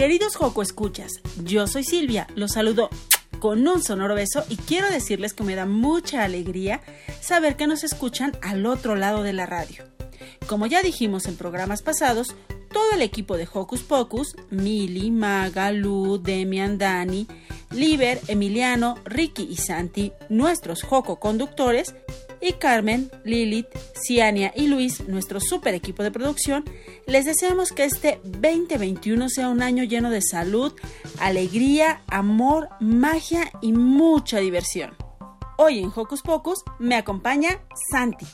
Queridos Joco Escuchas, yo soy Silvia, los saludo con un sonoro beso y quiero decirles que me da mucha alegría saber que nos escuchan al otro lado de la radio. Como ya dijimos en programas pasados, todo el equipo de Hocus Pocus, Mili, Maga, Lu, Demian, Dani, Liber, Emiliano, Ricky y Santi, nuestros Joco conductores, y Carmen, Lilith, Ciania y Luis, nuestro super equipo de producción, les deseamos que este 2021 sea un año lleno de salud, alegría, amor, magia y mucha diversión. Hoy en Hocus Pocus me acompaña Santi.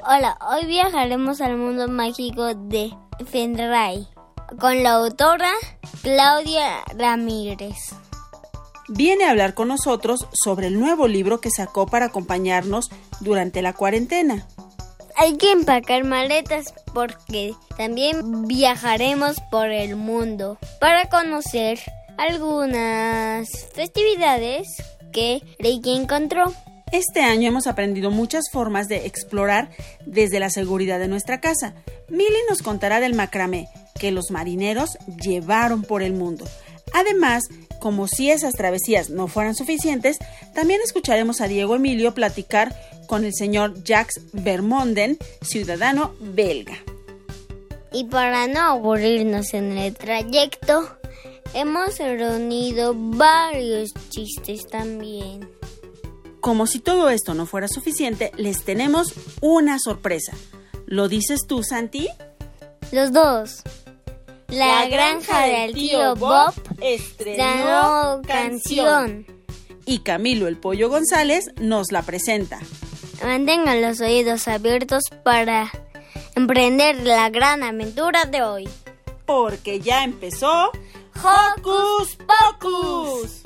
Hola, hoy viajaremos al mundo mágico de Fenray con la autora Claudia Ramírez viene a hablar con nosotros sobre el nuevo libro que sacó para acompañarnos durante la cuarentena. Hay que empacar maletas porque también viajaremos por el mundo para conocer algunas festividades que Reiki encontró. Este año hemos aprendido muchas formas de explorar desde la seguridad de nuestra casa. Milly nos contará del macramé que los marineros llevaron por el mundo. Además, como si esas travesías no fueran suficientes, también escucharemos a Diego Emilio platicar con el señor Jacques Vermonden, ciudadano belga. Y para no aburrirnos en el trayecto, hemos reunido varios chistes también. Como si todo esto no fuera suficiente, les tenemos una sorpresa. ¿Lo dices tú, Santi? Los dos. La, granja del tío Bob estrenó canción. Y Camilo el Pollo González nos la presenta. Mantengan los oídos abiertos para emprender la gran aventura de hoy. Porque ya empezó Hocus Pocus.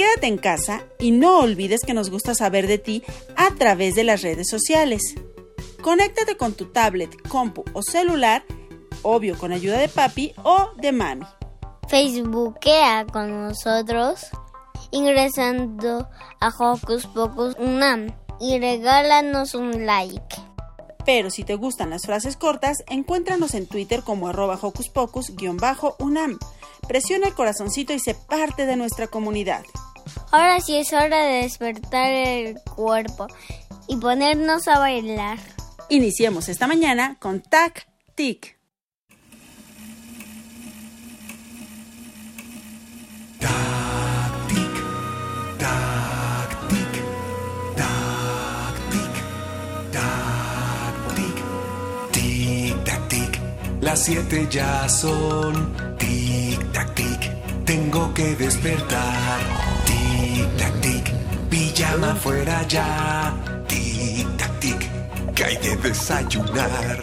Quédate en casa y no olvides que nos gusta saber de ti a través de las redes sociales. Conéctate con tu tablet, compu o celular, obvio con ayuda de papi o de mami. Facebookea con nosotros ingresando a Hocus Pocus Unam y regálanos un like. Pero si te gustan las frases cortas, encuéntranos en Twitter como arroba Hocus Pocus-Unam. Presiona el corazoncito y sé parte de nuestra comunidad. Ahora sí es hora de despertar el cuerpo y ponernos a bailar. Iniciemos esta mañana con Tac Tic. Tac tic, tac tic, tac tic, tac tic, tic tac tic. Las siete ya son tic tac tic. Tengo que despertar. Tic tac tic, pijama fuera ya. Tic tac tic, que hay de desayunar.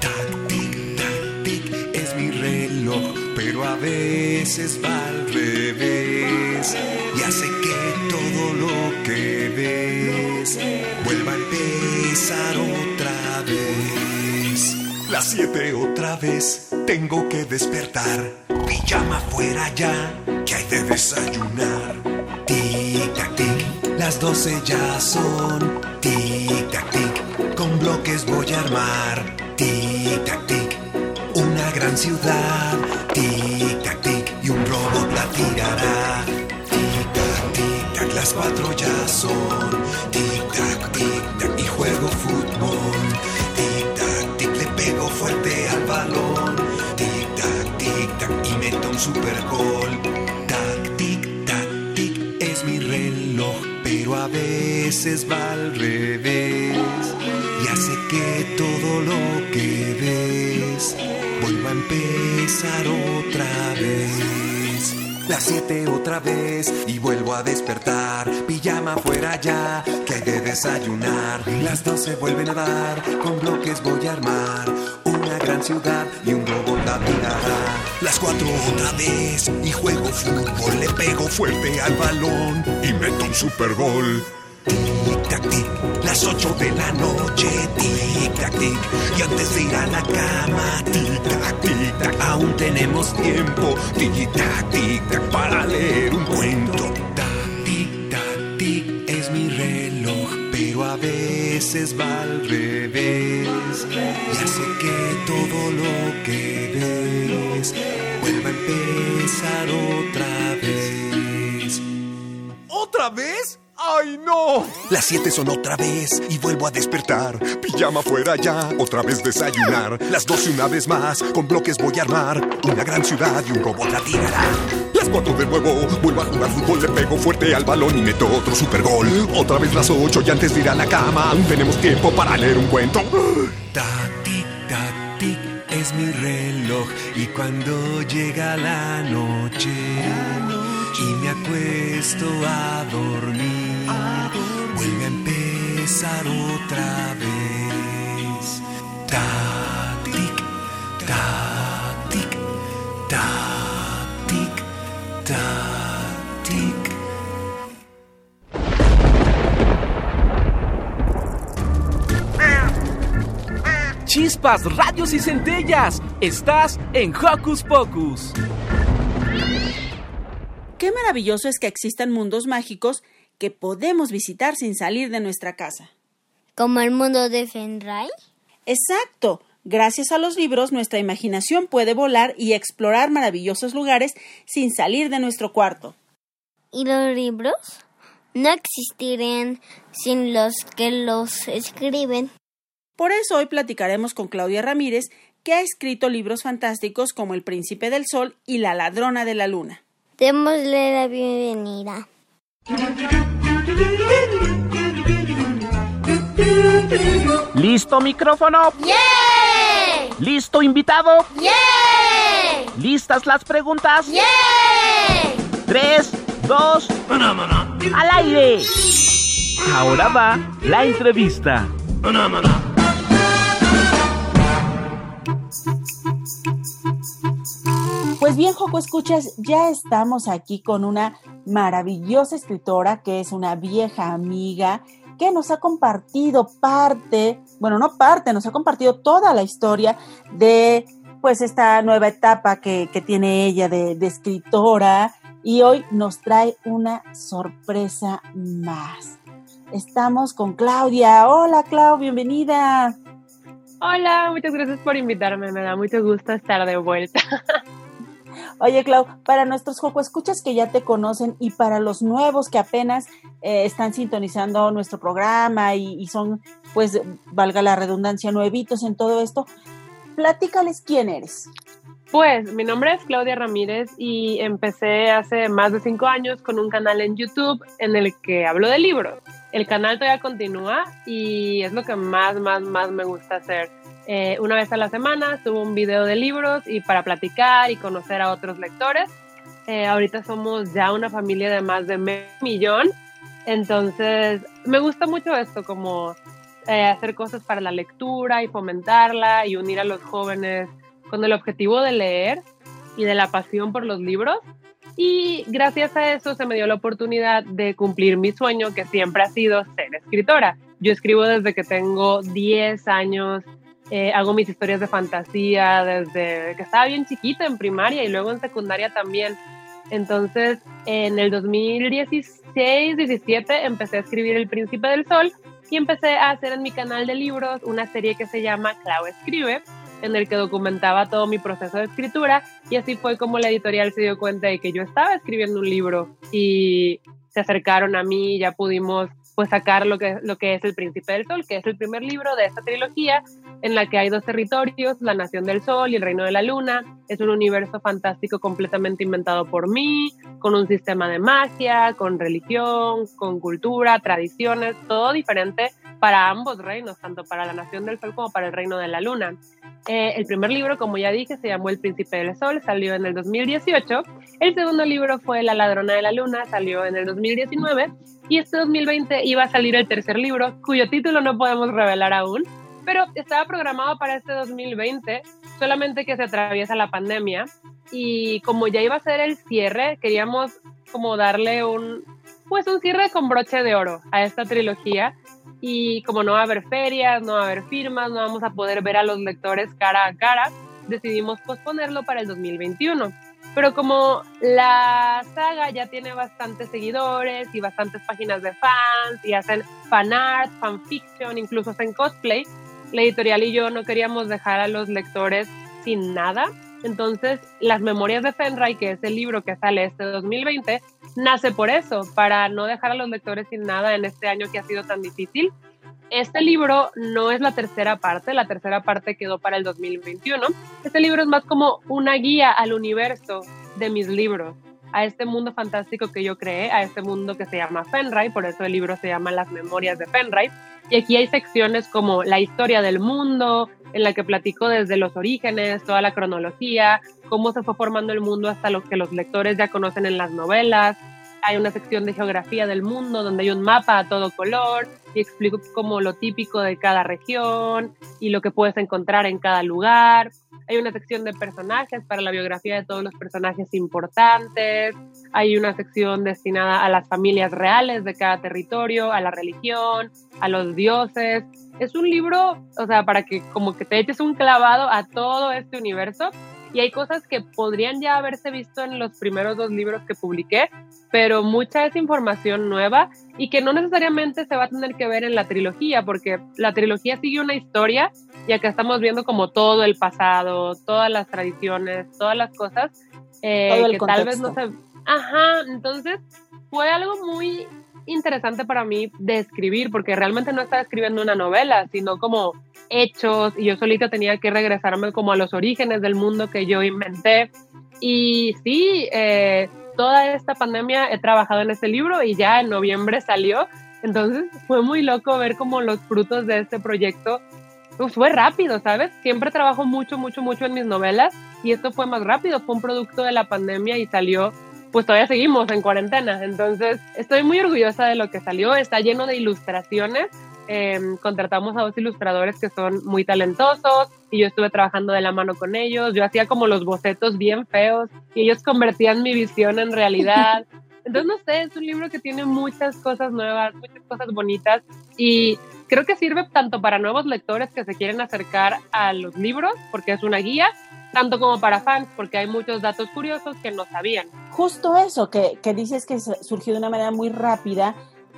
Tac tic tac tic, es mi reloj, pero a veces va al revés y hace que todo lo que ves vuelva a empezar otra vez. Las siete otra vez, tengo que despertar. Pijama fuera ya, que hay de desayunar. Tic tac tic, las doce ya son. Tic tac tic, con bloques voy a armar. Tic tac tic, una gran ciudad. Tic tac tic, y un robot la tirará. las cuatro ya son. Tic tac, tic tac y juego fútbol. Tic tac, tic le pego fuerte al balón. Tic tac, tic tac y meto un super gol. Reloj, pero a veces va al revés y hace que todo lo que ves vuelva a empezar otra vez. Las siete otra vez y vuelvo a despertar. Pijama fuera ya, que hay de desayunar. Las doce vuelven a dar, con bloques voy a armar. Y un robot la tirará. Las cuatro otra vez y juego fútbol. Le pego fuerte al balón y meto un super gol. Tic tac tic, las ocho de la noche, tic tac tic, y antes de ir a la cama, tic tac tic tac, aún tenemos tiempo, tic tac tic tac, para leer un cuento. Tic tac tic es mi reloj, pero a veces va al revés y hace que todo lo que ves vuelva a empezar otra vez. ¿Otra vez? ¡Ay, no! Las siete son otra vez y vuelvo a despertar. Pijama fuera ya, otra vez desayunar. Las doce una vez más, con bloques voy a armar. Una gran ciudad y un robot la tirará. Las cuatro de nuevo, vuelvo a jugar fútbol, le pego fuerte al balón y meto otro super gol. Otra vez las ocho y antes de ir a la cama, aún tenemos tiempo para leer un cuento. Tac, tic, es mi reloj. Y cuando llega la noche y me acuesto a dormir, vuelve a empezar otra vez. Tac, tic, tac, tic, tac, tic, tac, tic. Chispas, radios y centellas. Estás en Hocus Pocus. Qué maravilloso es que existan mundos mágicos que podemos visitar sin salir de nuestra casa. Como el mundo de Fenray. Exacto. Gracias a los libros, nuestra imaginación puede volar y explorar maravillosos lugares sin salir de nuestro cuarto. ¿Y los libros? No existirían sin los que los escriben. Por eso hoy platicaremos con Claudia Ramírez, que ha escrito libros fantásticos como El Príncipe del Sol y La Ladrona de la Luna. Démosle la bienvenida. ¿Listo micrófono? ¡Yeah! ¿Listo invitado? ¡Yeah! ¿Listas las preguntas? ¡Yeah! Tres, dos, al aire. Ahora va la entrevista. Pues bien, Joco, escuchas, ya estamos aquí con una maravillosa escritora que es una vieja amiga que nos ha compartido parte, bueno, no parte, nos ha compartido toda la historia de pues esta nueva etapa que, que tiene ella de, de escritora y hoy nos trae una sorpresa más. Estamos con Claudia. Hola, Clau, bienvenida. Hola, muchas gracias por invitarme. Me da mucho gusto estar de vuelta. Oye, Clau, para nuestros Joco Escuchas que ya te conocen y para los nuevos que apenas eh, están sintonizando nuestro programa y, y son, pues, valga la redundancia, nuevitos en todo esto, platícales quién eres. Pues mi nombre es Claudia Ramírez y empecé hace más de cinco años con un canal en YouTube en el que hablo de libros. El canal todavía continúa y es lo que más, más, más me gusta hacer. Eh, una vez a la semana subo un video de libros y para platicar y conocer a otros lectores. Eh, ahorita somos ya una familia de más de medio millón, entonces me gusta mucho esto, como eh, hacer cosas para la lectura y fomentarla y unir a los jóvenes con el objetivo de leer y de la pasión por los libros. Y gracias a eso se me dio la oportunidad de cumplir mi sueño, que siempre ha sido ser escritora. Yo escribo desde que tengo 10 años, eh, hago mis historias de fantasía desde que estaba bien chiquita en primaria y luego en secundaria también. Entonces, en el 2016-17 empecé a escribir El Príncipe del Sol y empecé a hacer en mi canal de libros una serie que se llama Clau Escribe, en el que documentaba todo mi proceso de escritura y así fue como la editorial se dio cuenta de que yo estaba escribiendo un libro y se acercaron a mí ya pudimos pues sacar lo que, lo que es El Príncipe del Sol, que es el primer libro de esta trilogía en la que hay dos territorios, la Nación del Sol y el Reino de la Luna. Es un universo fantástico completamente inventado por mí, con un sistema de magia, con religión, con cultura, tradiciones, todo diferente para ambos reinos, tanto para la Nación del Sol como para el Reino de la Luna. Eh, el primer libro, como ya dije, se llamó El Príncipe del Sol, salió en el 2018. El segundo libro fue La Ladrona de la Luna, salió en el 2019. Y este 2020 iba a salir el tercer libro, cuyo título no podemos revelar aún, pero estaba programado para este 2020, solamente que se atraviesa la pandemia. Y como ya iba a ser el cierre, queríamos como darle un, pues un cierre con broche de oro a esta trilogía y como no va a haber ferias, no va a haber firmas, no vamos a poder ver a los lectores cara a cara, decidimos posponerlo para el 2021. Pero como la saga ya tiene bastantes seguidores y bastantes páginas de fans y hacen fan art, fanfiction, incluso hacen cosplay, la editorial y yo no queríamos dejar a los lectores sin nada. Entonces, Las Memorias de Fenray, que es el libro que sale este 2020, nace por eso, para no dejar a los lectores sin nada en este año que ha sido tan difícil. Este libro no es la tercera parte, la tercera parte quedó para el 2021. Este libro es más como una guía al universo de mis libros, a este mundo fantástico que yo creé, a este mundo que se llama Fenray, por eso el libro se llama Las Memorias de Fenray. Y aquí hay secciones como la historia del mundo, en la que platico desde los orígenes, toda la cronología, cómo se fue formando el mundo hasta lo que los lectores ya conocen en las novelas. Hay una sección de geografía del mundo donde hay un mapa a todo color y explico como lo típico de cada región y lo que puedes encontrar en cada lugar. Hay una sección de personajes para la biografía de todos los personajes importantes. Hay una sección destinada a las familias reales de cada territorio, a la religión, a los dioses. Es un libro, o sea, para que como que te eches un clavado a todo este universo y hay cosas que podrían ya haberse visto en los primeros dos libros que publiqué, pero mucha es información nueva y que no necesariamente se va a tener que ver en la trilogía, porque la trilogía sigue una historia y acá estamos viendo como todo el pasado, todas las tradiciones, todas las cosas eh, que tal vez no se... Ajá, entonces fue algo muy interesante para mí de escribir, porque realmente no estaba escribiendo una novela, sino como hechos, y yo solita tenía que regresarme como a los orígenes del mundo que yo inventé. Y sí, eh, toda esta pandemia he trabajado en este libro y ya en noviembre salió. Entonces fue muy loco ver como los frutos de este proyecto. Pues fue rápido, ¿sabes? Siempre trabajo mucho, mucho, mucho en mis novelas y esto fue más rápido. Fue un producto de la pandemia y salió pues todavía seguimos en cuarentena. Entonces, estoy muy orgullosa de lo que salió. Está lleno de ilustraciones. Em, contratamos a dos ilustradores que son muy talentosos y yo estuve trabajando de la mano con ellos. Yo hacía como los bocetos bien feos y ellos convertían mi visión en realidad. Entonces, no sé, es un libro que tiene muchas cosas nuevas, muchas cosas bonitas y creo que sirve tanto para nuevos lectores que se quieren acercar a los libros, porque es una guía, tanto como para fans, porque hay muchos datos curiosos que no sabían. Justo eso, que, que dices que surgió de una manera muy rápida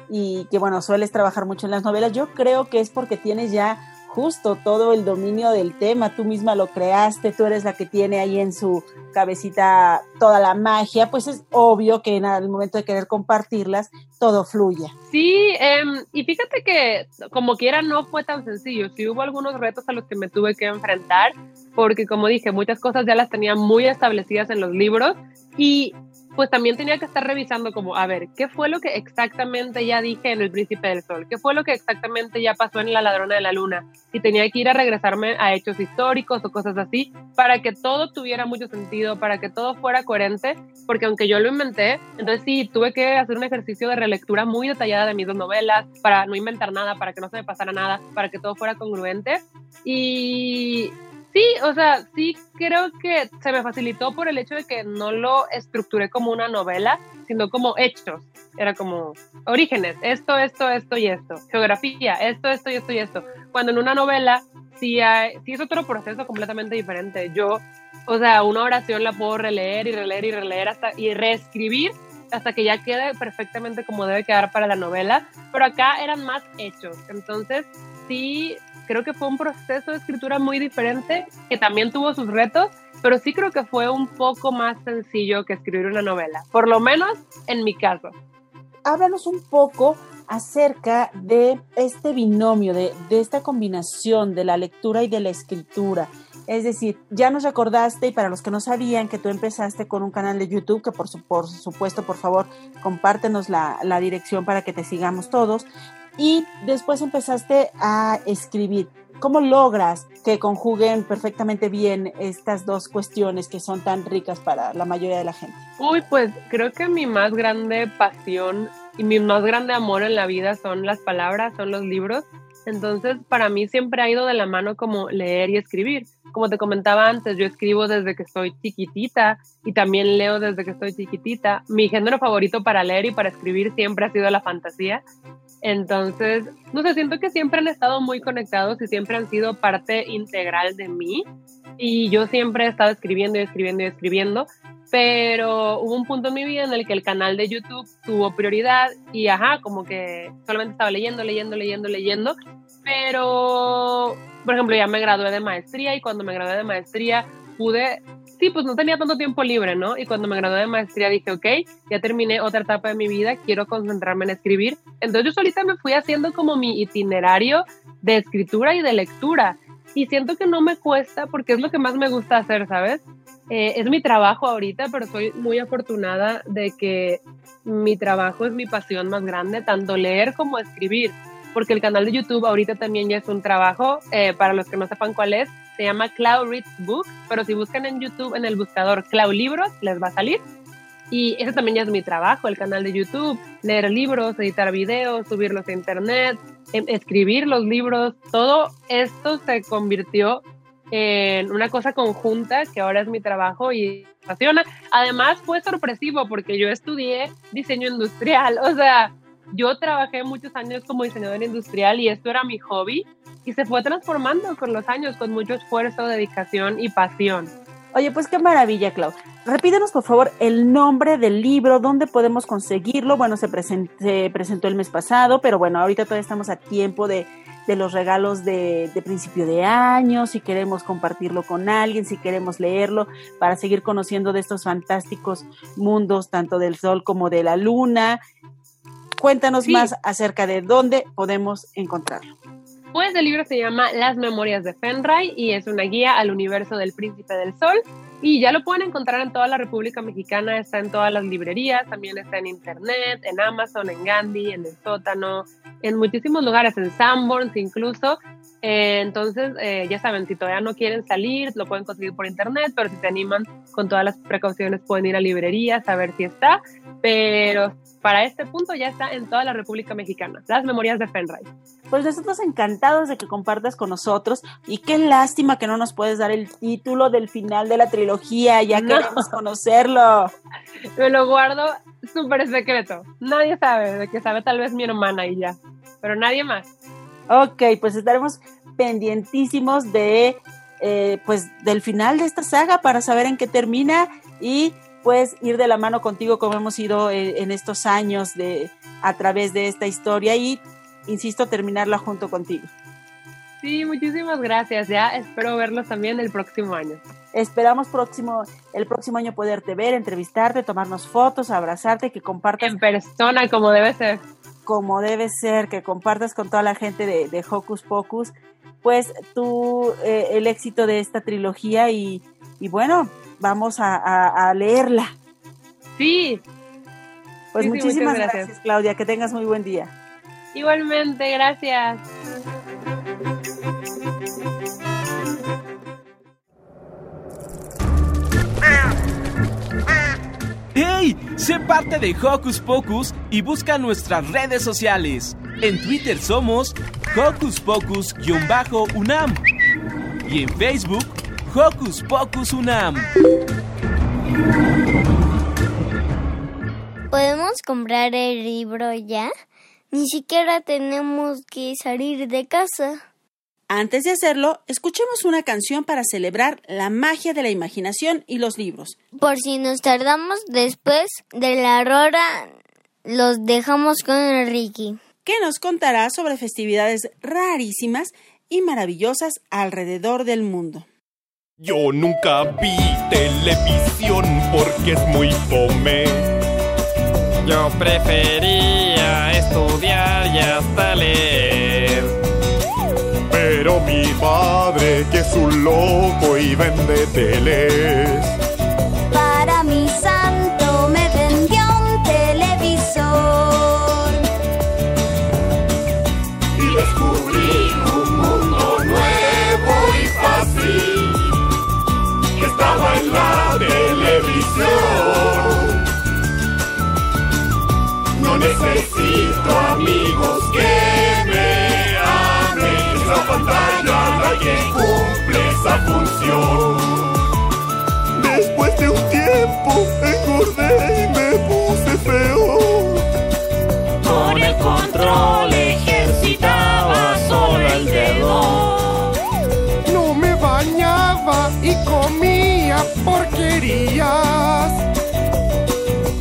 y que, bueno, sueles trabajar mucho en las novelas. Yo creo que es porque tienes ya justo todo el dominio del tema, tú misma lo creaste, tú eres la que tiene ahí en su cabecita toda la magia, pues es obvio que en el momento de querer compartirlas, todo fluye. Sí, em, y fíjate que como quiera no fue tan sencillo, sí hubo algunos retos a los que me tuve que enfrentar, porque como dije, muchas cosas ya las tenía muy establecidas en los libros y pues también tenía que estar revisando como, a ver, ¿qué fue lo que exactamente ya dije en El Príncipe del Sol? ¿Qué fue lo que exactamente ya pasó en La Ladrona de la Luna? Y tenía que ir a regresarme a hechos históricos o cosas así para que todo tuviera mucho sentido, para que todo fuera coherente, porque aunque yo lo inventé, entonces sí, tuve que hacer un ejercicio de relectura muy detallada de mis dos novelas para no inventar nada, para que no se me pasara nada, para que todo fuera congruente. Y Sí, o sea, sí creo que se me facilitó por el hecho de que no lo estructuré como una novela, sino como hechos. Era como orígenes, esto, esto, esto y esto. Geografía, esto, esto y esto y esto. Cuando en una novela sí, sí es otro proceso completamente diferente. Yo, o sea, una oración la puedo releer y releer y releer hasta y reescribir hasta que ya quede perfectamente como debe quedar para la novela, pero acá eran más hechos. Entonces, sí creo que fue un proceso de escritura muy diferente, que también tuvo sus retos, pero sí creo que fue un poco más sencillo que escribir una novela, por lo menos en mi caso. Háblanos un poco acerca de este binomio, de, de esta combinación de la lectura y de la escritura. Es decir, ya nos recordaste, y para los que no sabían, que tú empezaste con un canal de YouTube, que por, su, por supuesto, por favor, compártenos la, la dirección para que te sigamos todos. Y después empezaste a escribir. ¿Cómo logras que conjuguen perfectamente bien estas dos cuestiones que son tan ricas para la mayoría de la gente? Uy, pues creo que mi más grande pasión y mi más grande amor en la vida son las palabras, son los libros. Entonces, para mí siempre ha ido de la mano como leer y escribir. Como te comentaba antes, yo escribo desde que soy chiquitita y también leo desde que estoy chiquitita. Mi género favorito para leer y para escribir siempre ha sido la fantasía. Entonces, no sé, siento que siempre han estado muy conectados y siempre han sido parte integral de mí. Y yo siempre he estado escribiendo y escribiendo y escribiendo, pero hubo un punto en mi vida en el que el canal de YouTube tuvo prioridad y ajá, como que solamente estaba leyendo, leyendo, leyendo, leyendo, pero, por ejemplo, ya me gradué de maestría y cuando me gradué de maestría pude, sí, pues no tenía tanto tiempo libre, ¿no? Y cuando me gradué de maestría dije, ok, ya terminé otra etapa de mi vida, quiero concentrarme en escribir. Entonces yo solita me fui haciendo como mi itinerario de escritura y de lectura. Y siento que no me cuesta porque es lo que más me gusta hacer, ¿sabes? Eh, es mi trabajo ahorita, pero soy muy afortunada de que mi trabajo es mi pasión más grande, tanto leer como escribir, porque el canal de YouTube ahorita también ya es un trabajo, eh, para los que no sepan cuál es, se llama Cloud Reads Book, pero si buscan en YouTube en el buscador Cloud Libros, les va a salir. Y ese también ya es mi trabajo, el canal de YouTube, leer libros, editar videos, subirlos a internet, em, escribir los libros, todo esto se convirtió en una cosa conjunta que ahora es mi trabajo y me apasiona. Además fue sorpresivo porque yo estudié diseño industrial, o sea, yo trabajé muchos años como diseñador industrial y esto era mi hobby y se fue transformando con los años con mucho esfuerzo, dedicación y pasión. Oye, pues qué maravilla, Clau. Repítenos, por favor, el nombre del libro, dónde podemos conseguirlo. Bueno, se, se presentó el mes pasado, pero bueno, ahorita todavía estamos a tiempo de, de los regalos de, de, principio de año, si queremos compartirlo con alguien, si queremos leerlo, para seguir conociendo de estos fantásticos mundos, tanto del sol como de la luna. Cuéntanos sí. más acerca de dónde podemos encontrarlo. Pues el libro se llama Las Memorias de Fenray y es una guía al universo del Príncipe del Sol. Y ya lo pueden encontrar en toda la República Mexicana, está en todas las librerías, también está en internet, en Amazon, en Gandhi, en el sótano, en muchísimos lugares, en Sanborns incluso. Eh, entonces, eh, ya saben, si todavía no quieren salir, lo pueden conseguir por internet, pero si se animan con todas las precauciones pueden ir a librerías a ver si está. Pero para este punto ya está en toda la República Mexicana, las memorias de Fenray. Pues nosotros encantados de que compartas con nosotros y qué lástima que no nos puedes dar el título del final de la trilogía, ya no. queremos conocerlo. Me lo guardo súper secreto, nadie sabe, de que sabe tal vez mi hermana y ya, pero nadie más. Ok, pues estaremos pendientísimos de, eh, pues, del final de esta saga para saber en qué termina y pues ir de la mano contigo como hemos ido eh, en estos años de a través de esta historia y insisto terminarla junto contigo. Sí, muchísimas gracias. Ya espero verlos también el próximo año. Esperamos próximo el próximo año poderte ver, entrevistarte, tomarnos fotos, abrazarte, que compartas en persona como debe ser. Como debe ser, que compartas con toda la gente de, de Hocus Pocus, pues tú eh, el éxito de esta trilogía y, y bueno, vamos a, a, a leerla. Sí. Pues sí, muchísimas sí, gracias. gracias, Claudia. Que tengas muy buen día. Igualmente, gracias. ¡Hey! Sé parte de Hocus Pocus y busca nuestras redes sociales. En Twitter somos Hocus Pocus-UNAM y en Facebook Hocus Pocus UNAM. ¿Podemos comprar el libro ya? Ni siquiera tenemos que salir de casa. Antes de hacerlo, escuchemos una canción para celebrar la magia de la imaginación y los libros. Por si nos tardamos después de la hora, los dejamos con Ricky. Que nos contará sobre festividades rarísimas y maravillosas alrededor del mundo. Yo nunca vi televisión porque es muy fome. Yo prefería estudiar y hasta leer. Pero mi padre, que es un loco y vende teles. Para mi santo me vendió un televisor. Y descubrí un mundo nuevo y fácil que estaba en la televisión. No necesito amigos que pantalla la que cumple esa función. Después de un tiempo engordé y me puse feo. Con el control ejercitaba solo el dedo. No me bañaba y comía porquerías.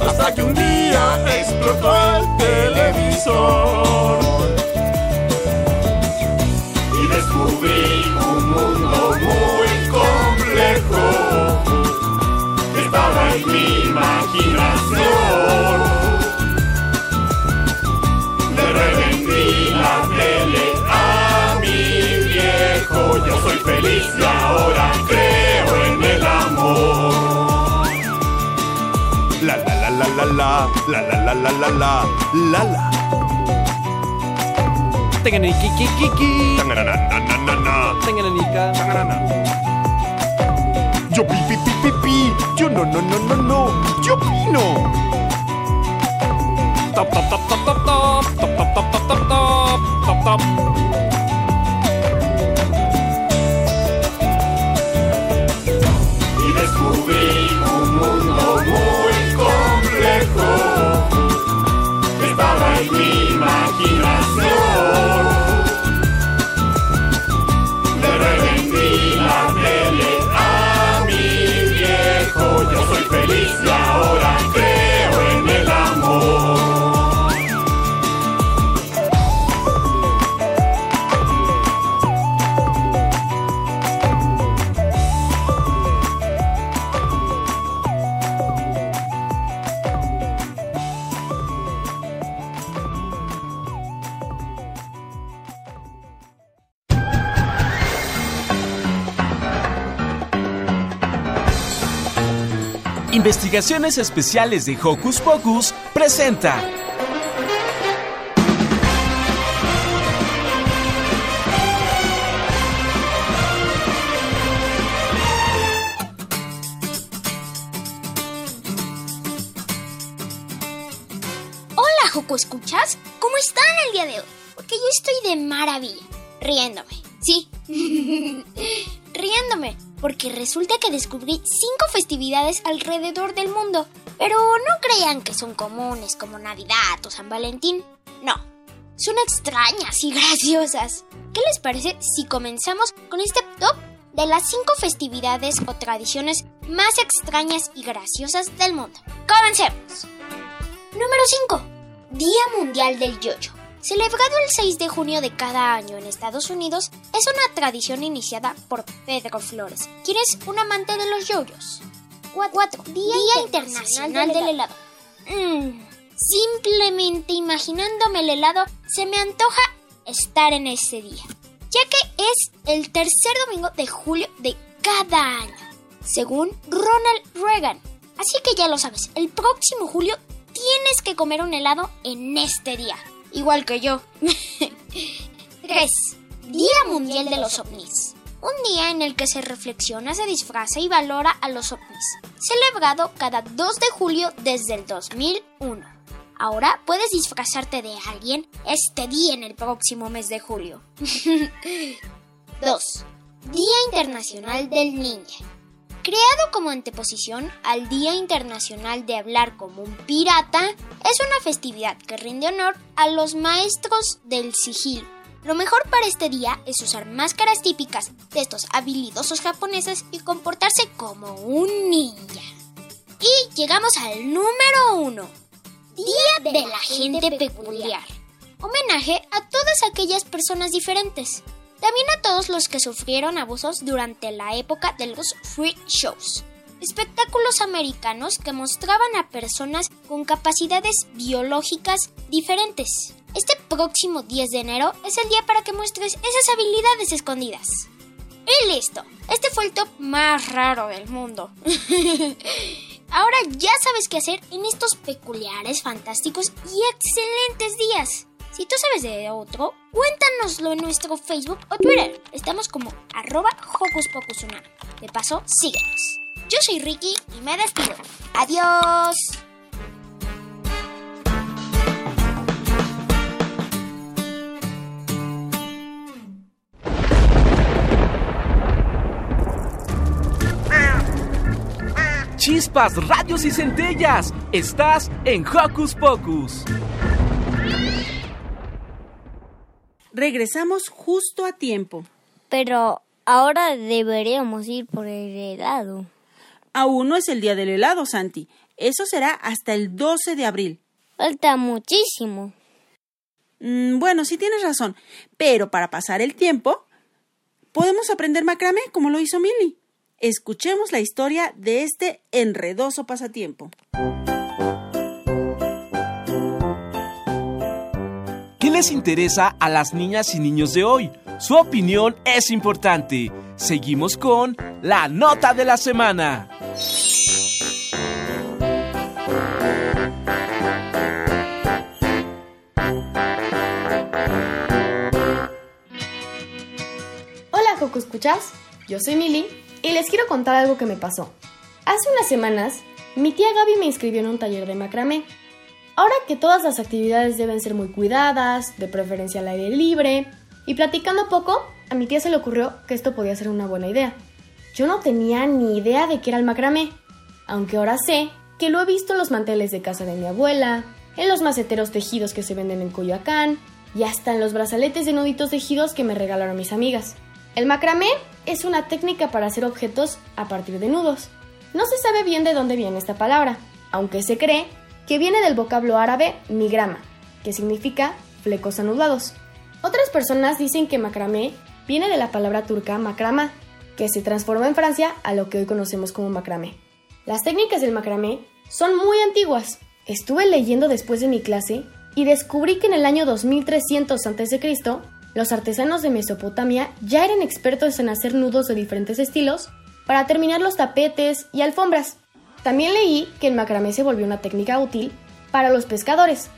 Hasta que un día explotó el televisor. imaginación. Le revendí la tele a mi viejo, yo soy feliz y ahora creo en el amor. La la la la la la, la la la la la la, la la. Tanganiki, Tanganana, Tanganana. Yo pi pi pi pi pi, yo no no no no no. Y descubrí un mundo muy complejo. Estaba en mi imaginación. Le revendí la tele a mi viejo. Yo soy feliz y ahora Investigaciones Especiales de Hocus Pocus presenta. Hola, Joco, ¿escuchas? ¿Cómo están el día de hoy? Porque yo estoy de maravilla, riéndome. Sí, riéndome, porque resulta que descubrí cinco festividades alrededor del mundo. Pero no crean que son comunes como Navidad o San Valentín. No, son extrañas y graciosas. ¿Qué les parece si comenzamos con este top de las cinco festividades o tradiciones más extrañas y graciosas del mundo? Comencemos. Número 5. Día Mundial del Yoyo. Celebrado el 6 de junio de cada año en Estados Unidos, es una tradición iniciada por Pedro Flores, quien es un amante de los yoyos. 4. Día, Internacional, del Helado. Mm, simplemente imaginándome el helado, se me antoja estar en ese día, ya que es el tercer domingo de julio de cada año, según Ronald Reagan. Así que ya lo sabes, el próximo julio tienes que comer un helado en este día. Igual que yo. 3. Día Mundial de los OVNIs. Un día en el que se reflexiona, se disfraza y valora a los ovnis. Celebrado cada 2 de julio desde el 2001. Ahora puedes disfrazarte de alguien este día en el próximo mes de julio. 2. Día Internacional del Ninja. Creado como anteposición al Día Internacional de Hablar como un Pirata, es una festividad que rinde honor a los maestros del sigilo. Lo mejor para este día es usar máscaras típicas de estos habilidosos japoneses y comportarse como un ninja. Y llegamos al número uno. Día de la gente peculiar. Homenaje a todas aquellas personas diferentes. También a todos los que sufrieron abusos durante la época de los free shows. Espectáculos americanos que mostraban a personas con capacidades biológicas diferentes. Este próximo 10 de enero es el día para que muestres esas habilidades escondidas. Y listo. Este fue el top más raro del mundo. Ahora ya sabes qué hacer en estos peculiares, fantásticos y excelentes días. Si tú sabes de otro, cuéntanoslo en nuestro Facebook o Twitter. Estamos como arroba Hocus Unam. De paso, síguenos. Yo soy Ricky y me despido. Adiós. Chispas, radios y centellas. Estás en Hocus Pocus. Regresamos justo a tiempo. Pero ahora deberíamos ir por el helado. Aún no es el día del helado, Santi. Eso será hasta el 12 de abril. Falta muchísimo. Mm, bueno, sí tienes razón. Pero para pasar el tiempo, podemos aprender macramé como lo hizo Milly. Escuchemos la historia de este enredoso pasatiempo. Les interesa a las niñas y niños de hoy? Su opinión es importante. Seguimos con la nota de la semana. Hola, Coco Escuchas. Yo soy Mili y les quiero contar algo que me pasó. Hace unas semanas, mi tía Gaby me inscribió en un taller de macramé. Ahora que todas las actividades deben ser muy cuidadas, de preferencia al aire libre, y platicando poco, a mi tía se le ocurrió que esto podía ser una buena idea. Yo no tenía ni idea de qué era el macramé, aunque ahora sé que lo he visto en los manteles de casa de mi abuela, en los maceteros tejidos que se venden en Coyoacán, y hasta en los brazaletes de nuditos tejidos que me regalaron mis amigas. El macramé es una técnica para hacer objetos a partir de nudos. No se sabe bien de dónde viene esta palabra, aunque se cree que viene del vocablo árabe migrama, que significa flecos anudados. Otras personas dicen que macramé viene de la palabra turca macrama, que se transformó en Francia a lo que hoy conocemos como macramé. Las técnicas del macramé son muy antiguas. Estuve leyendo después de mi clase y descubrí que en el año 2300 a.C., los artesanos de Mesopotamia ya eran expertos en hacer nudos de diferentes estilos para terminar los tapetes y alfombras. También leí que el macramé se volvió una técnica útil para los pescadores,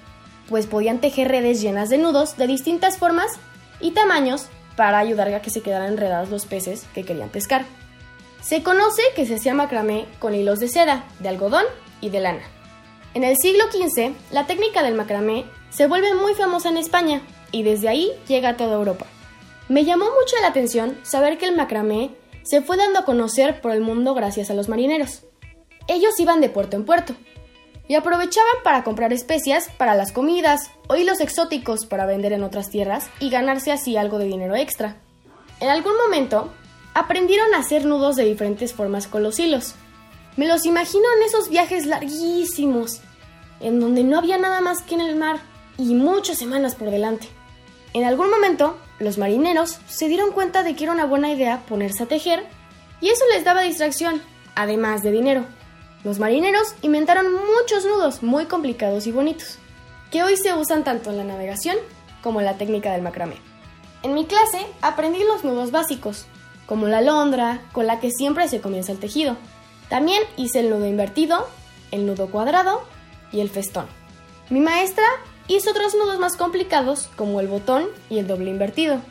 pues podían tejer redes llenas de nudos de distintas formas y tamaños para ayudar a que se quedaran enredados los peces que querían pescar. Se conoce que se hacía macramé con hilos de seda, de algodón y de lana. En el siglo XV, la técnica del macramé se vuelve muy famosa en España y desde ahí llega a toda Europa. Me llamó mucho la atención saber que el macramé se fue dando a conocer por el mundo gracias a los marineros. Ellos iban de puerto en puerto y aprovechaban para comprar especias para las comidas o hilos exóticos para vender en otras tierras y ganarse así algo de dinero extra. En algún momento, aprendieron a hacer nudos de diferentes formas con los hilos. Me los imagino en esos viajes larguísimos, en donde no había nada más que en el mar y muchas semanas por delante. En algún momento, los marineros se dieron cuenta de que era una buena idea ponerse a tejer y eso les daba distracción, además de dinero. Los marineros inventaron muchos nudos muy complicados y bonitos, que hoy se usan tanto en la navegación como en la técnica del macramé. En mi clase aprendí los nudos básicos, como la alondra, con la que siempre se comienza el tejido. También hice el nudo invertido, el nudo cuadrado y el festón. Mi maestra hizo otros nudos más complicados, como el botón y el doble invertido.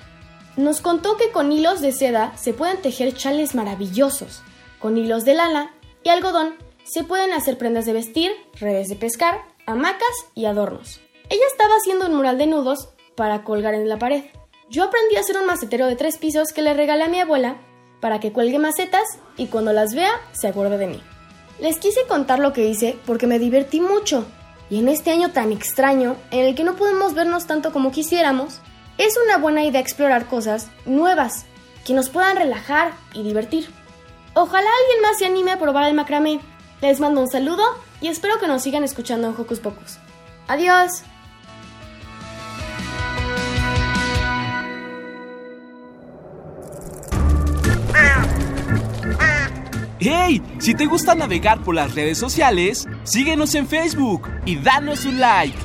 Nos contó que con hilos de seda se pueden tejer chales maravillosos. Con hilos de lana y algodón se pueden hacer prendas de vestir, redes de pescar, hamacas y adornos. Ella estaba haciendo un mural de nudos para colgar en la pared. Yo aprendí a hacer un macetero de tres pisos que le regalé a mi abuela para que cuelgue macetas y cuando las vea se acuerde de mí. Les quise contar lo que hice porque me divertí mucho y en este año tan extraño en el que no podemos vernos tanto como quisiéramos, es una buena idea explorar cosas nuevas que nos puedan relajar y divertir. Ojalá alguien más se anime a probar el macramé. Les mando un saludo y espero que nos sigan escuchando en Hocus Pocus. ¡Adiós! ¡Hey! Si te gusta navegar por las redes sociales, síguenos en Facebook y danos un like.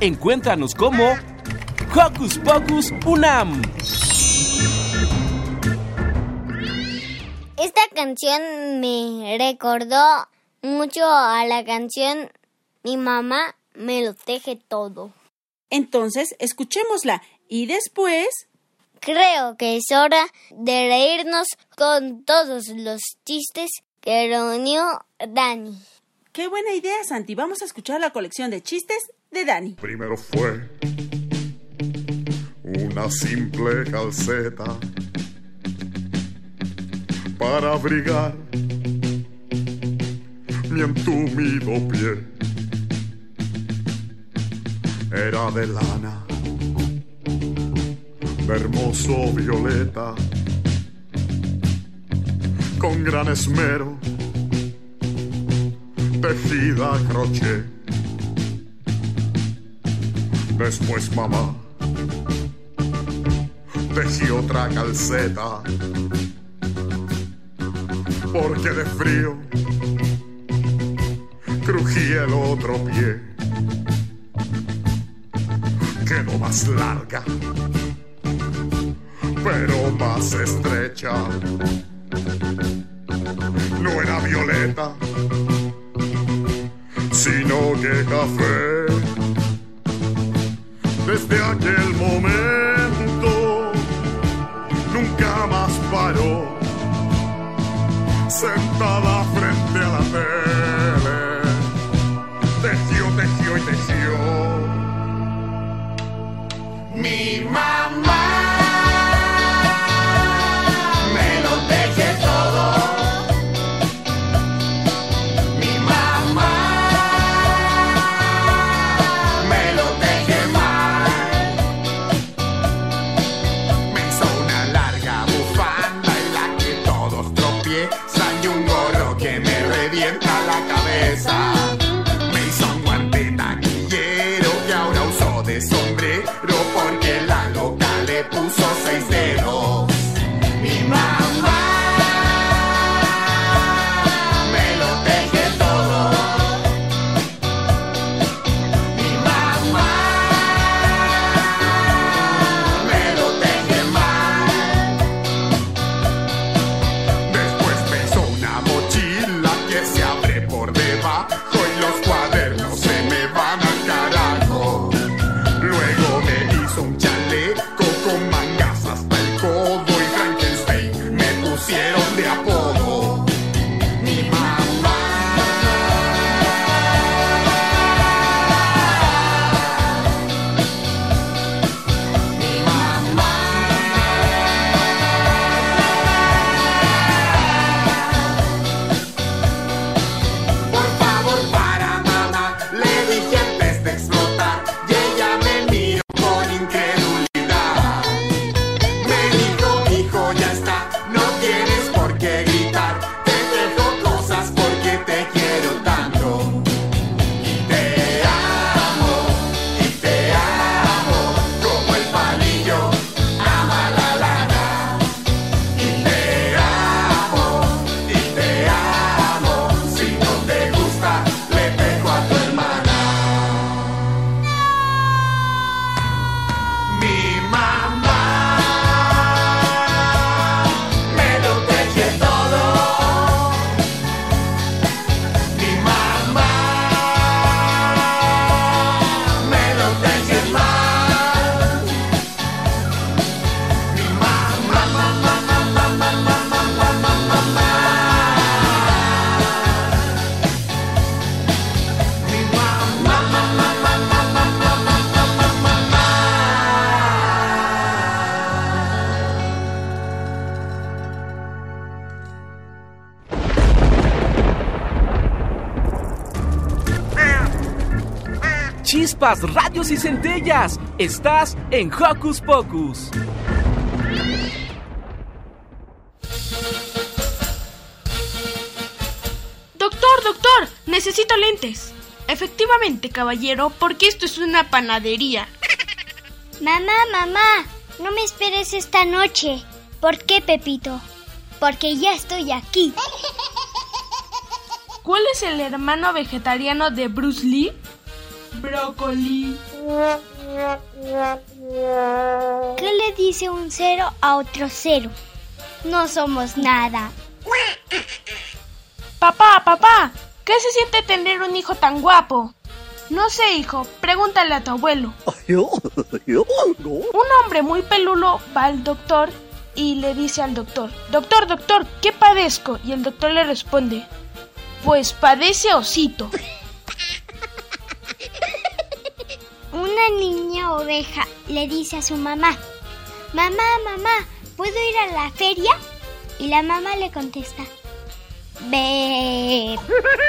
Encuéntranos como Hocus Pocus Unam. Canción me recordó mucho a la canción Mi mamá me lo teje todo. Entonces, escuchémosla y después... Creo que es hora de reírnos con todos los chistes que reunió Dani. Qué buena idea, Santi. Vamos a escuchar la colección de chistes de Dani. Primero fue una simple calceta para abrigar mi entumido pie. Era de lana, de hermoso violeta, con gran esmero, tejida a crochet. Después mamá tejí otra calceta porque de frío crujía el otro pie. Quedó más larga, pero más estrecha. No era violeta, sino que café. Desde aquel momento Chispas, radios y centellas. Estás en Hocus Pocus. Doctor, doctor, necesito lentes. Efectivamente, caballero, porque esto es una panadería. Mamá, mamá, no me esperes esta noche. ¿Por qué, Pepito? porque ya estoy aquí. ¿Cuál es el hermano vegetariano de Bruce Lee? Brócoli. ¿Qué le dice un cero a otro cero? No somos nada. Papá, papá, ¿qué se siente tener un hijo tan guapo? No sé, hijo, pregúntale a tu abuelo. Un hombre muy peludo va al doctor y le dice al doctor, doctor, doctor, ¿qué padezco? Y el doctor le responde, pues padece osito. Una niña oveja le dice a su mamá, mamá, mamá, ¿puedo ir a la feria? Y la mamá le contesta, ve.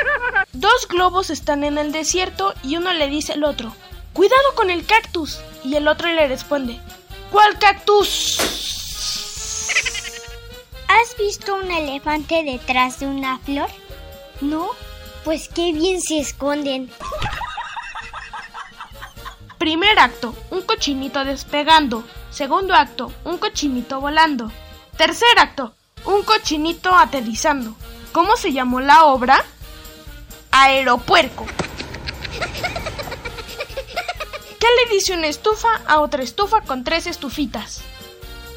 Dos globos están en el desierto y uno le dice al otro, cuidado con el cactus. Y el otro le responde, ¿cuál cactus? ¿Has visto un elefante detrás de una flor? ¿No? Pues qué bien se esconden. Primer acto, un cochinito despegando. Segundo acto, un cochinito volando. Tercer acto, un cochinito aterrizando. ¿Cómo se llamó la obra? Aeropuerco. ¿Qué le dice una estufa a otra estufa con tres estufitas?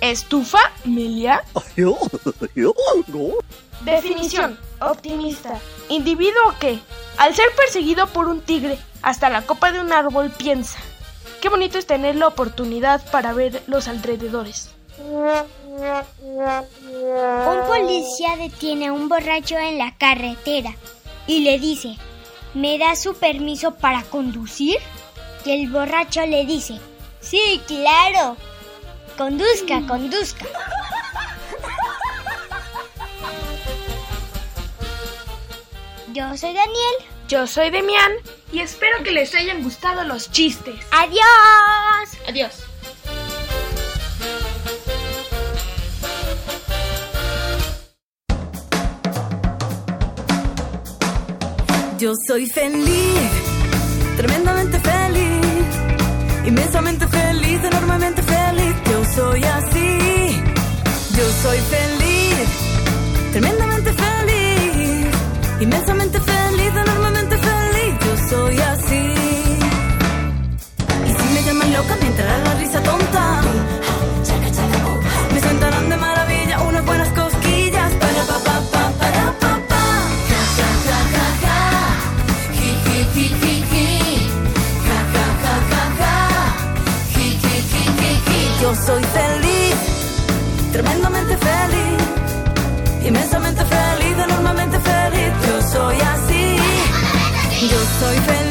¿Estufa, Melia? Definición, optimista. Individuo que, al ser perseguido por un tigre hasta la copa de un árbol, piensa. Qué bonito es tener la oportunidad para ver los alrededores. Un policía detiene a un borracho en la carretera y le dice, ¿me da su permiso para conducir? Y el borracho le dice, sí, claro. Conduzca, conduzca. Yo soy Daniel. Yo soy Demián y espero que les hayan gustado los chistes. ¡Adiós! Adiós. Yo soy feliz, tremendamente feliz, inmensamente feliz, enormemente feliz. Yo soy así. Yo soy feliz, Yo soy feliz,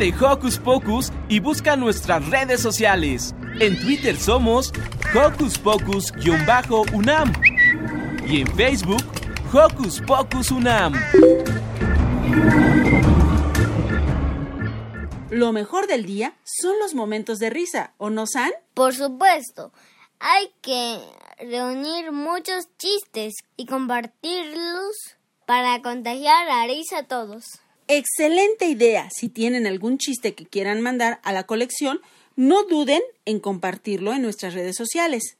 de Hocus Pocus y busca nuestras redes sociales. En Twitter somos Hocus Pocus-UNAM y en Facebook Hocus Pocus UNAM. Lo mejor del día son los momentos de risa, ¿o no, San? Por supuesto. Hay que reunir muchos chistes y compartirlos para contagiar a risa a todos. Excelente idea. Si tienen algún chiste que quieran mandar a la colección, no duden en compartirlo en nuestras redes sociales.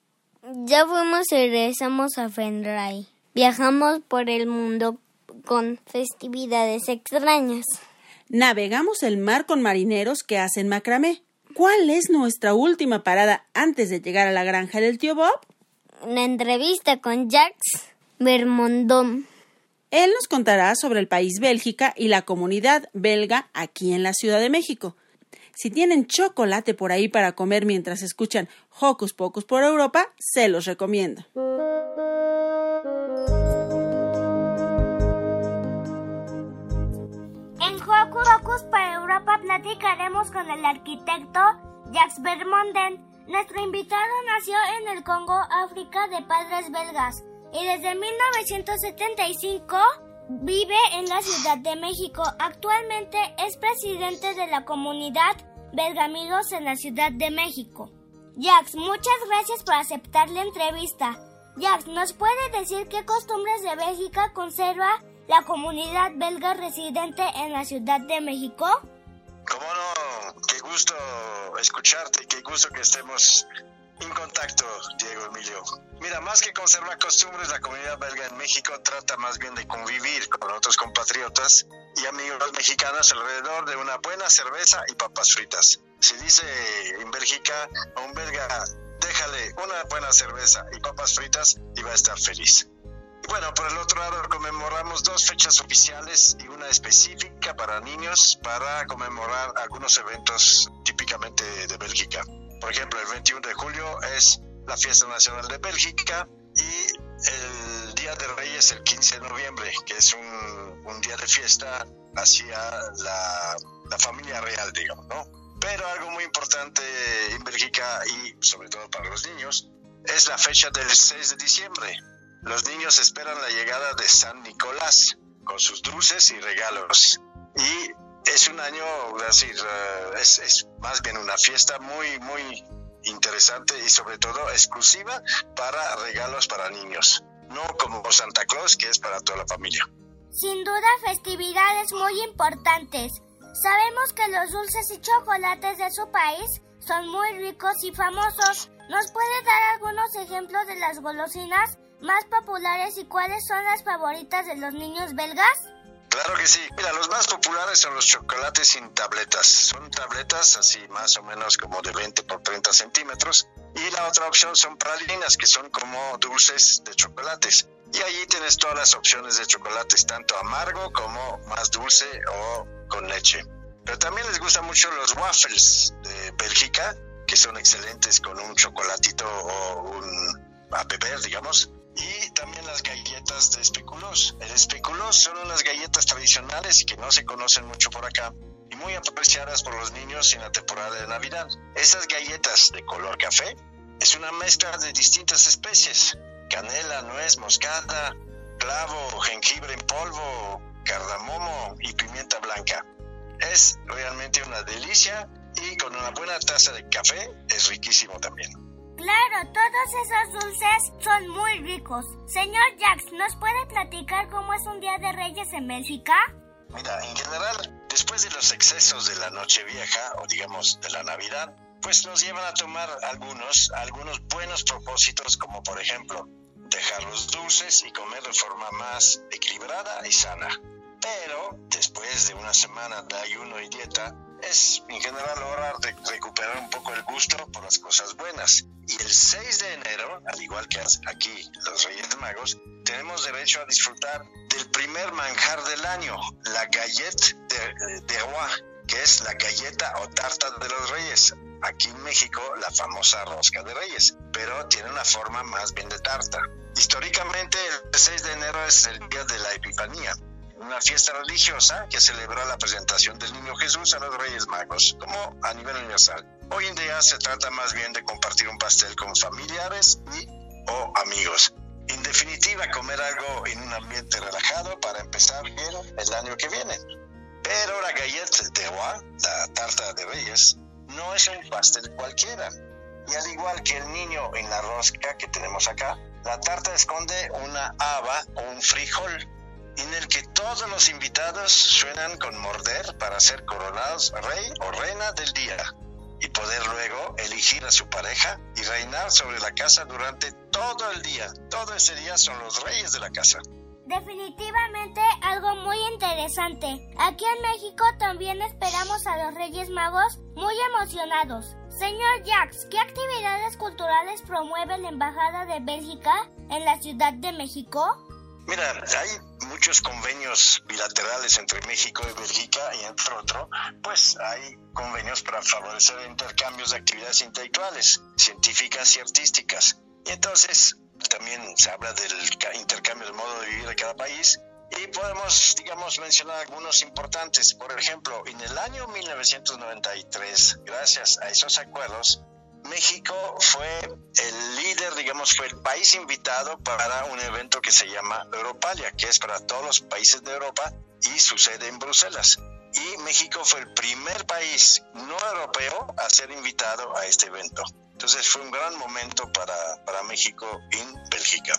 Ya fuimos y regresamos a Fenray. Viajamos por el mundo con festividades extrañas. Navegamos el mar con marineros que hacen macramé. ¿Cuál es nuestra última parada antes de llegar a la granja del tío Bob? Una entrevista con Jacques Bermondón. Él nos contará sobre el país Bélgica y la comunidad belga aquí en la Ciudad de México. Si tienen chocolate por ahí para comer mientras escuchan Hocus Pocus por Europa, se los recomiendo. En Hocus Pocus por Europa platicaremos con el arquitecto Jacques Bermonden. Nuestro invitado nació en el Congo, África, de padres belgas y desde 1975 vive en la Ciudad de México. Actualmente es presidente de la comunidad Belgamigos en la Ciudad de México. Jax, muchas gracias por aceptar la entrevista. Jax, ¿nos puede decir qué costumbres de Bélgica conserva la comunidad belga residente en la Ciudad de México? Cómo no, qué gusto escucharte, qué gusto que estemos en contacto, Diego Emilio. Mira, más que conservar costumbres, la comunidad belga en México trata más bien de convivir con otros compatriotas y amigos mexicanos alrededor de una buena cerveza y papas fritas. Se dice en Bélgica a un belga, déjale una buena cerveza y papas fritas y va a estar feliz. Y bueno, por el otro lado conmemoramos dos fechas oficiales y una específica para niños para conmemorar algunos eventos típicamente de Bélgica. Por ejemplo, el 21 de julio es la fiesta nacional de Bélgica y el Día de Reyes el 15 de noviembre, que es un, un día de fiesta hacia la, la, familia real, digamos, ¿no? Pero algo muy importante en Bélgica y sobre todo para los niños es la fecha del 6 de diciembre. Los niños esperan la llegada de San Nicolás con sus dulces y regalos. Y es un año, decir, es, es, más bien una fiesta muy, muy interesante y sobre todo exclusiva para regalos para niños, no como Santa Claus, que es para toda la familia. Sin duda, festividades muy importantes. Sabemos que los dulces y chocolates de su país son muy ricos y famosos. ¿Nos puede dar algunos ejemplos de las golosinas más populares y cuáles son las favoritas de los niños belgas? Claro que sí. Mira, los más populares son los chocolates sin tabletas. Son tabletas así más o menos como de 20 por 30 centímetros. Y la otra opción son pralinas, que son como dulces de chocolates. Y allí tienes todas las opciones de chocolates, tanto amargo como más dulce o con leche. Pero también les gustan mucho los waffles de Bélgica, que son excelentes con un chocolatito o un a beber, digamos y también las galletas de especulos. El especulos son unas galletas tradicionales que no se conocen mucho por acá y muy apreciadas por los niños en la temporada de Navidad. Estas galletas de color café es una mezcla de distintas especies, canela, nuez, moscada, clavo, jengibre en polvo, cardamomo y pimienta blanca. Es realmente una delicia y con una buena taza de café es riquísimo también. Claro, todos esos dulces son muy ricos. Señor Jax, ¿nos puede platicar cómo es un día de Reyes en Bélgica? Mira, en general, después de los excesos de la Nochevieja o digamos de la Navidad, pues nos llevan a tomar algunos, algunos buenos propósitos, como por ejemplo, dejar los dulces y comer de forma más equilibrada y sana. Pero después de una semana de ayuno y dieta, es en general de recuperar un poco el gusto por las cosas buenas. Y el 6 de enero, al igual que aquí los Reyes Magos, tenemos derecho a disfrutar del primer manjar del año, la gallette de, de que es la galleta o tarta de los reyes. Aquí en México, la famosa rosca de reyes, pero tiene una forma más bien de tarta. Históricamente, el 6 de enero es el día de la Epifanía, una fiesta religiosa que celebró la presentación del niño Jesús a los Reyes Magos, como a nivel universal. Hoy en día se trata más bien de compartir un pastel con familiares y o amigos. En definitiva, comer algo en un ambiente relajado para empezar bien el año que viene. Pero la gallette de roi, la tarta de reyes, no es un pastel cualquiera. Y al igual que el niño en la rosca que tenemos acá, la tarta esconde una haba o un frijol en el que todos los invitados suenan con morder para ser coronados rey o reina del día y poder luego elegir a su pareja y reinar sobre la casa durante todo el día. Todo ese día son los reyes de la casa. Definitivamente algo muy interesante. Aquí en México también esperamos a los Reyes Magos muy emocionados. Señor Jax, ¿qué actividades culturales promueve la Embajada de Bélgica en la Ciudad de México? Mira, hay muchos convenios bilaterales entre México y Bélgica y entre otros, pues hay convenios para favorecer intercambios de actividades intelectuales, científicas y artísticas. Y entonces también se habla del intercambio del modo de vivir de cada país y podemos, digamos, mencionar algunos importantes. Por ejemplo, en el año 1993, gracias a esos acuerdos, México fue el líder, digamos, fue el país invitado para un evento que se llama Europalia, que es para todos los países de Europa y sucede en Bruselas. Y México fue el primer país no europeo a ser invitado a este evento. Entonces fue un gran momento para, para México en Bélgica.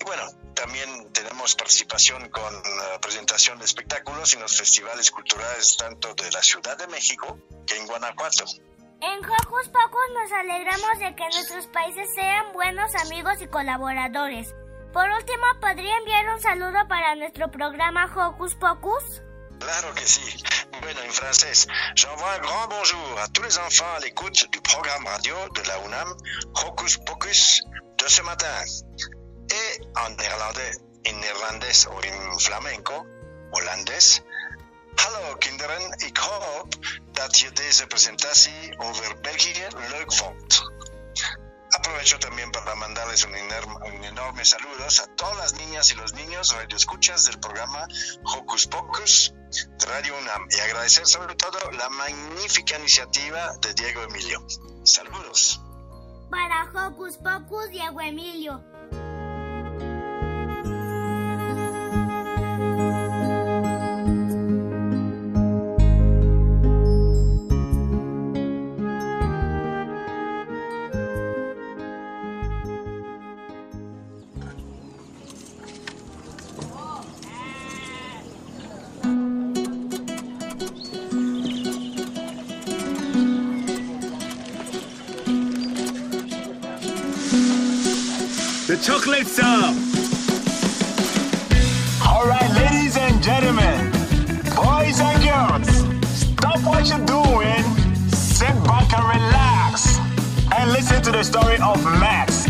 Y bueno, también tenemos participación con la presentación de espectáculos en los festivales culturales tanto de la Ciudad de México que en Guanajuato. En Hocus Pocus nos alegramos de que nuestros países sean buenos amigos y colaboradores. Por último, ¿podría enviar un saludo para nuestro programa Hocus Pocus? Claro que sí. Bueno, en francés, j'envoie un grand bonjour à tous les enfants à l'écoute du programme radio de la UNAM Hocus Pocus de ce matin. Et en néerlandais, en néerlandés o en flamenco, holandés, Hallo kinderen, ik hoop dat je deze presentatie over België leuk vond. Aprovecho también para mandarles un, enorme, un enorme saludos a todas las niñas y los niños radioescuchas del programa Hocus Pocus de Radio UNAM y agradecer sobre todo la magnífica iniciativa de Diego Emilio. Saludos. Para Hocus Pocus, Diego Emilio. The chocolate sub. All right, ladies and gentlemen, boys and girls, stop what you're doing, sit back and relax, and listen to the story of Max.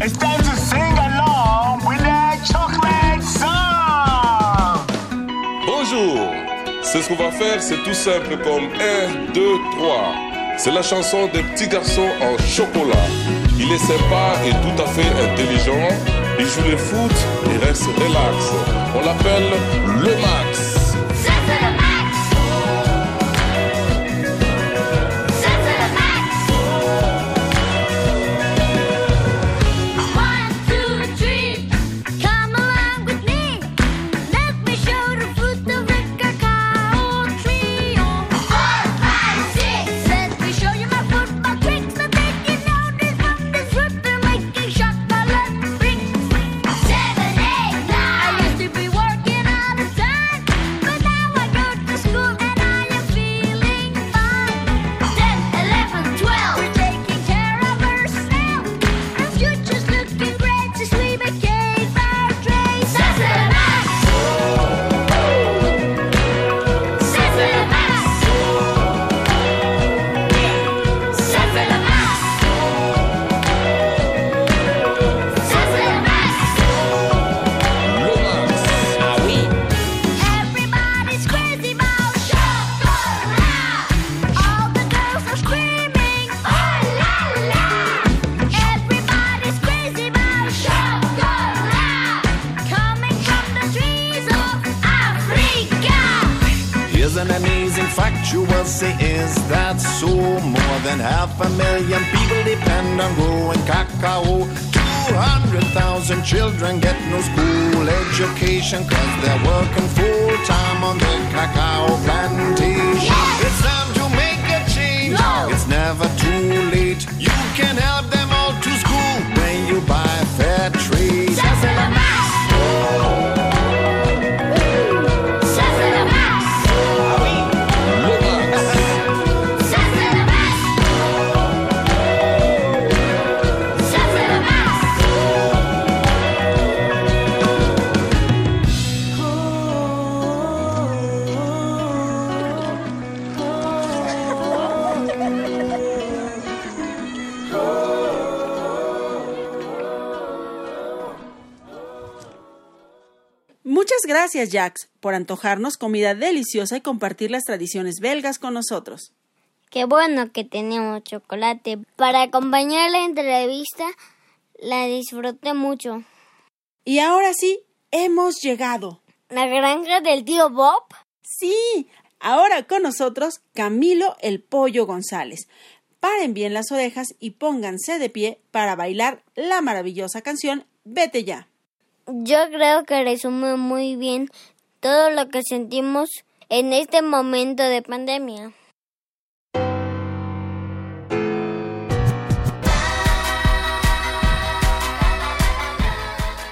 It's time to sing along with the chocolate song. Bonjour. C'est ce qu'on va faire, c'est tout simple comme 1, 2, 3. C'est la chanson des petits garçons en chocolat. Il est sympa et tout à fait intelligent. Il joue le foot et reste relax. On l'appelle le Max. Gracias, Jax, por antojarnos comida deliciosa y compartir las tradiciones belgas con nosotros. Qué bueno que tenemos chocolate. Para acompañar la entrevista, la disfruté mucho. Y ahora sí, hemos llegado. ¿La granja del tío Bob? Sí, ahora con nosotros Camilo el Pollo González. Paren bien las orejas y pónganse de pie para bailar la maravillosa canción Vete ya. Yo creo que resume muy bien todo lo que sentimos en este momento de pandemia.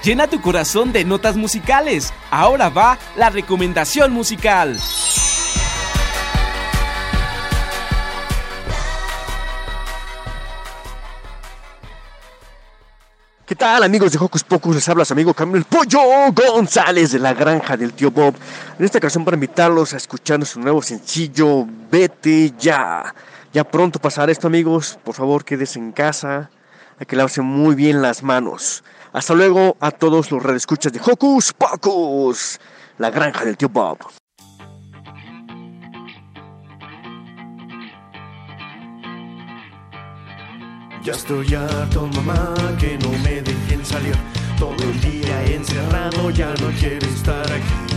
Llena tu corazón de notas musicales. Ahora va la recomendación musical. ¿Qué tal amigos de Hocus Pocus? Les habla su amigo Camilo el Pollo González de la granja del tío Bob. En esta ocasión para invitarlos a escuchar su nuevo sencillo Vete ya. Ya pronto pasará esto amigos. Por favor quédense en casa. Hay que lavarse muy bien las manos. Hasta luego a todos los redescuchas de Hocus Pocus. La granja del tío Bob. Ya estoy harto, mamá, que no me dejen salir. Todo el día encerrado, ya no quiero estar aquí.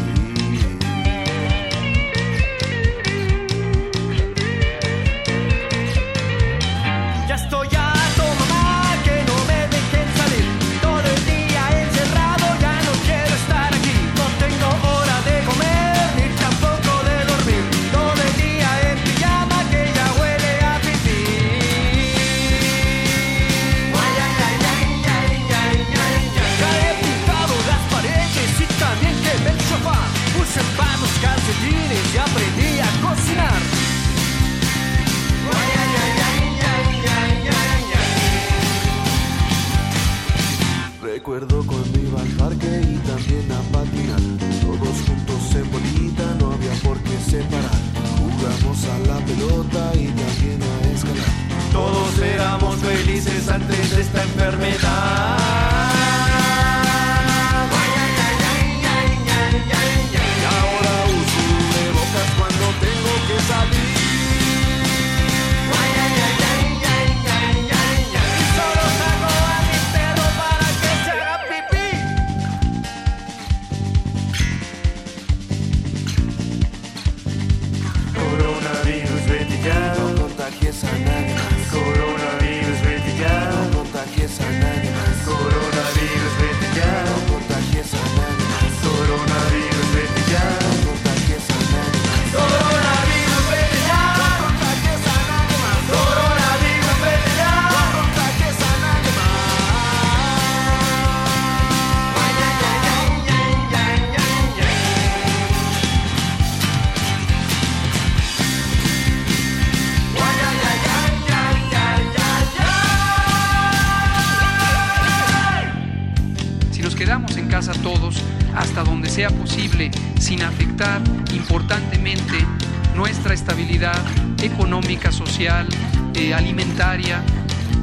Eh, alimentaria,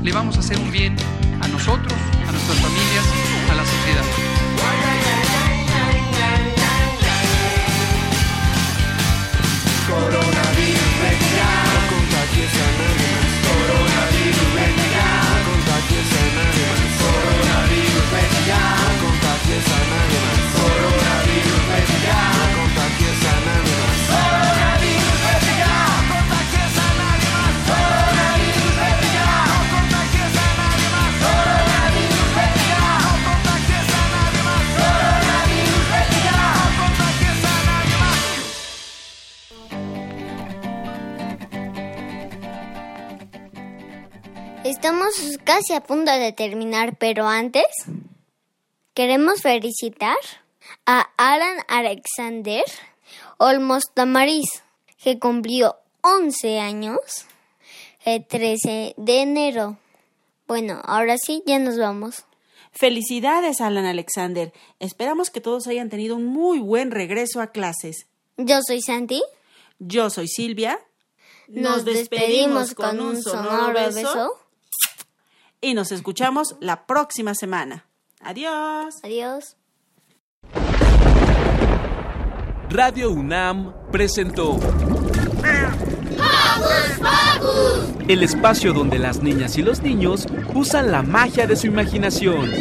le vamos a hacer un bien a nosotros, a nuestras familias, a la sociedad. Coronavirus, Estamos casi a punto de terminar, pero antes queremos felicitar a Alan Alexander Olmos Tamariz, que cumplió 11 años el 13 de enero. Bueno, ahora sí, ya nos vamos. Felicidades, Alan Alexander. Esperamos que todos hayan tenido un muy buen regreso a clases. Yo soy Santi. Yo soy Silvia. Nos despedimos con un sonoro beso. Y nos escuchamos la próxima semana. Adiós. Adiós. Radio UNAM presentó el espacio donde las niñas y los niños usan la magia de su imaginación.